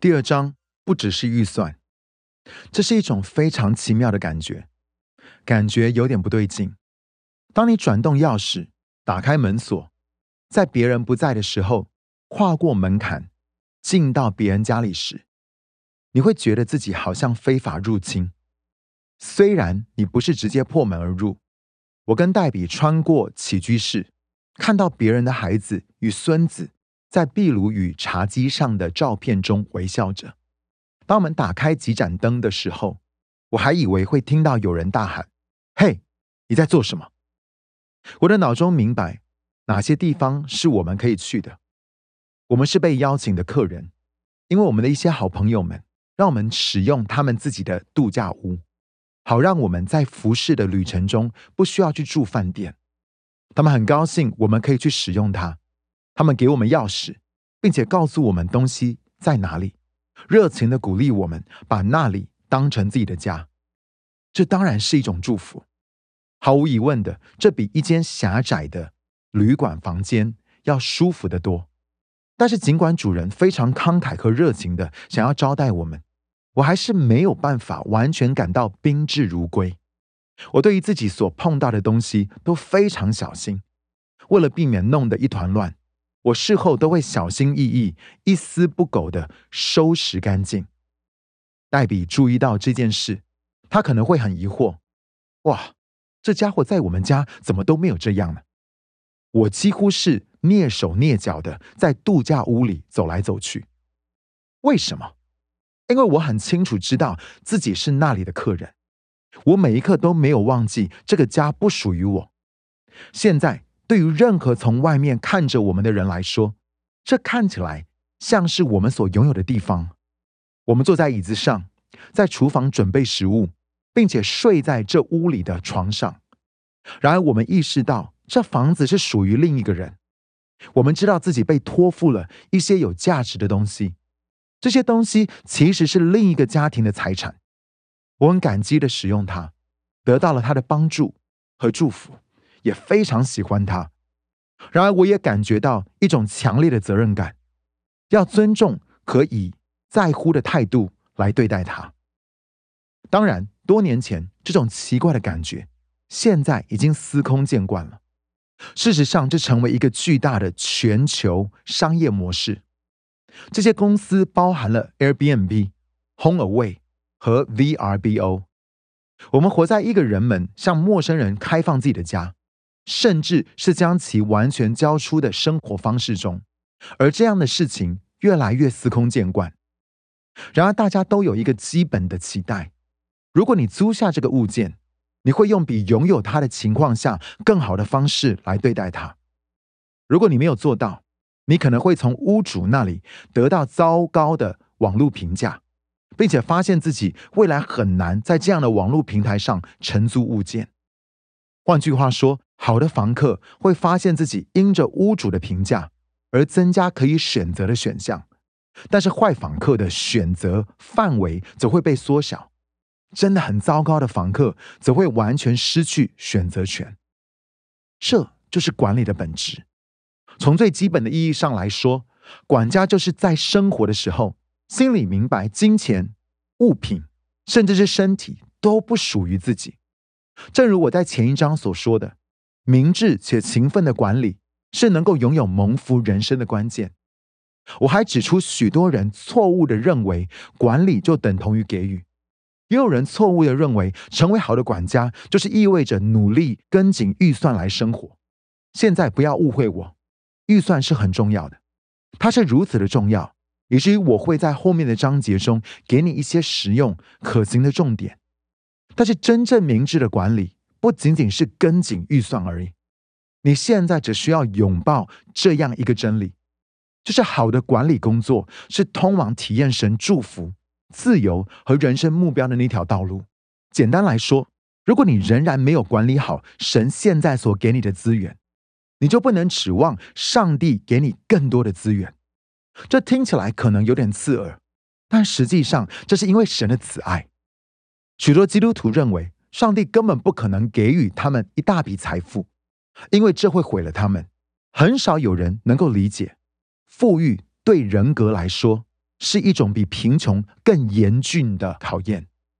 第二章不只是预算，这是一种非常奇妙的感觉，感觉有点不对劲。当你转动钥匙，打开门锁，在别人不在的时候，跨过门槛，进到别人家里时，你会觉得自己好像非法入侵。虽然你不是直接破门而入，我跟黛比穿过起居室，看到别人的孩子与孙子。在壁炉与茶几上的照片中微笑着。当我们打开几盏灯的时候，我还以为会听到有人大喊：“嘿，你在做什么？”我的脑中明白哪些地方是我们可以去的。我们是被邀请的客人，因为我们的一些好朋友们让我们使用他们自己的度假屋，好让我们在服饰的旅程中不需要去住饭店。他们很高兴我们可以去使用它。他们给我们钥匙，并且告诉我们东西在哪里，热情的鼓励我们把那里当成自己的家。这当然是一种祝福，毫无疑问的，这比一间狭窄的旅馆房间要舒服得多。但是，尽管主人非常慷慨和热情的想要招待我们，我还是没有办法完全感到宾至如归。我对于自己所碰到的东西都非常小心，为了避免弄得一团乱。我事后都会小心翼翼、一丝不苟的收拾干净。黛比注意到这件事，她可能会很疑惑：“哇，这家伙在我们家怎么都没有这样呢？”我几乎是蹑手蹑脚的在度假屋里走来走去。为什么？因为我很清楚知道自己是那里的客人，我每一刻都没有忘记这个家不属于我。现在。对于任何从外面看着我们的人来说，这看起来像是我们所拥有的地方。我们坐在椅子上，在厨房准备食物，并且睡在这屋里的床上。然而，我们意识到这房子是属于另一个人。我们知道自己被托付了一些有价值的东西，这些东西其实是另一个家庭的财产。我很感激的使用它，得到了他的帮助和祝福。也非常喜欢他，然而我也感觉到一种强烈的责任感，要尊重和以在乎的态度来对待他。当然，多年前这种奇怪的感觉，现在已经司空见惯了。事实上，这成为一个巨大的全球商业模式。这些公司包含了 Airbnb、HomeAway 和 VRBO。我们活在一个人们向陌生人开放自己的家。甚至是将其完全交出的生活方式中，而这样的事情越来越司空见惯。然而，大家都有一个基本的期待：如果你租下这个物件，你会用比拥有它的情况下更好的方式来对待它。如果你没有做到，你可能会从屋主那里得到糟糕的网络评价，并且发现自己未来很难在这样的网络平台上承租物件。换句话说，好的房客会发现自己因着屋主的评价而增加可以选择的选项，但是坏房客的选择范围则会被缩小。真的很糟糕的房客则会完全失去选择权。这就是管理的本质。从最基本的意义上来说，管家就是在生活的时候心里明白，金钱、物品，甚至是身体都不属于自己。正如我在前一章所说的。明智且勤奋的管理是能够拥有蒙福人生的关键。我还指出，许多人错误的认为管理就等同于给予，也有人错误的认为成为好的管家就是意味着努力跟紧预算来生活。现在不要误会我，预算是很重要的，它是如此的重要，以至于我会在后面的章节中给你一些实用可行的重点。但是真正明智的管理。不仅仅是跟紧预算而已，你现在只需要拥抱这样一个真理：，就是好的管理工作是通往体验神祝福、自由和人生目标的那条道路。简单来说，如果你仍然没有管理好神现在所给你的资源，你就不能指望上帝给你更多的资源。这听起来可能有点刺耳，但实际上这是因为神的慈爱。许多基督徒认为。上帝根本不可能给予他们一大笔财富，因为这会毁了他们。很少有人能够理解，富裕对人格来说是一种比贫穷更严峻的考验。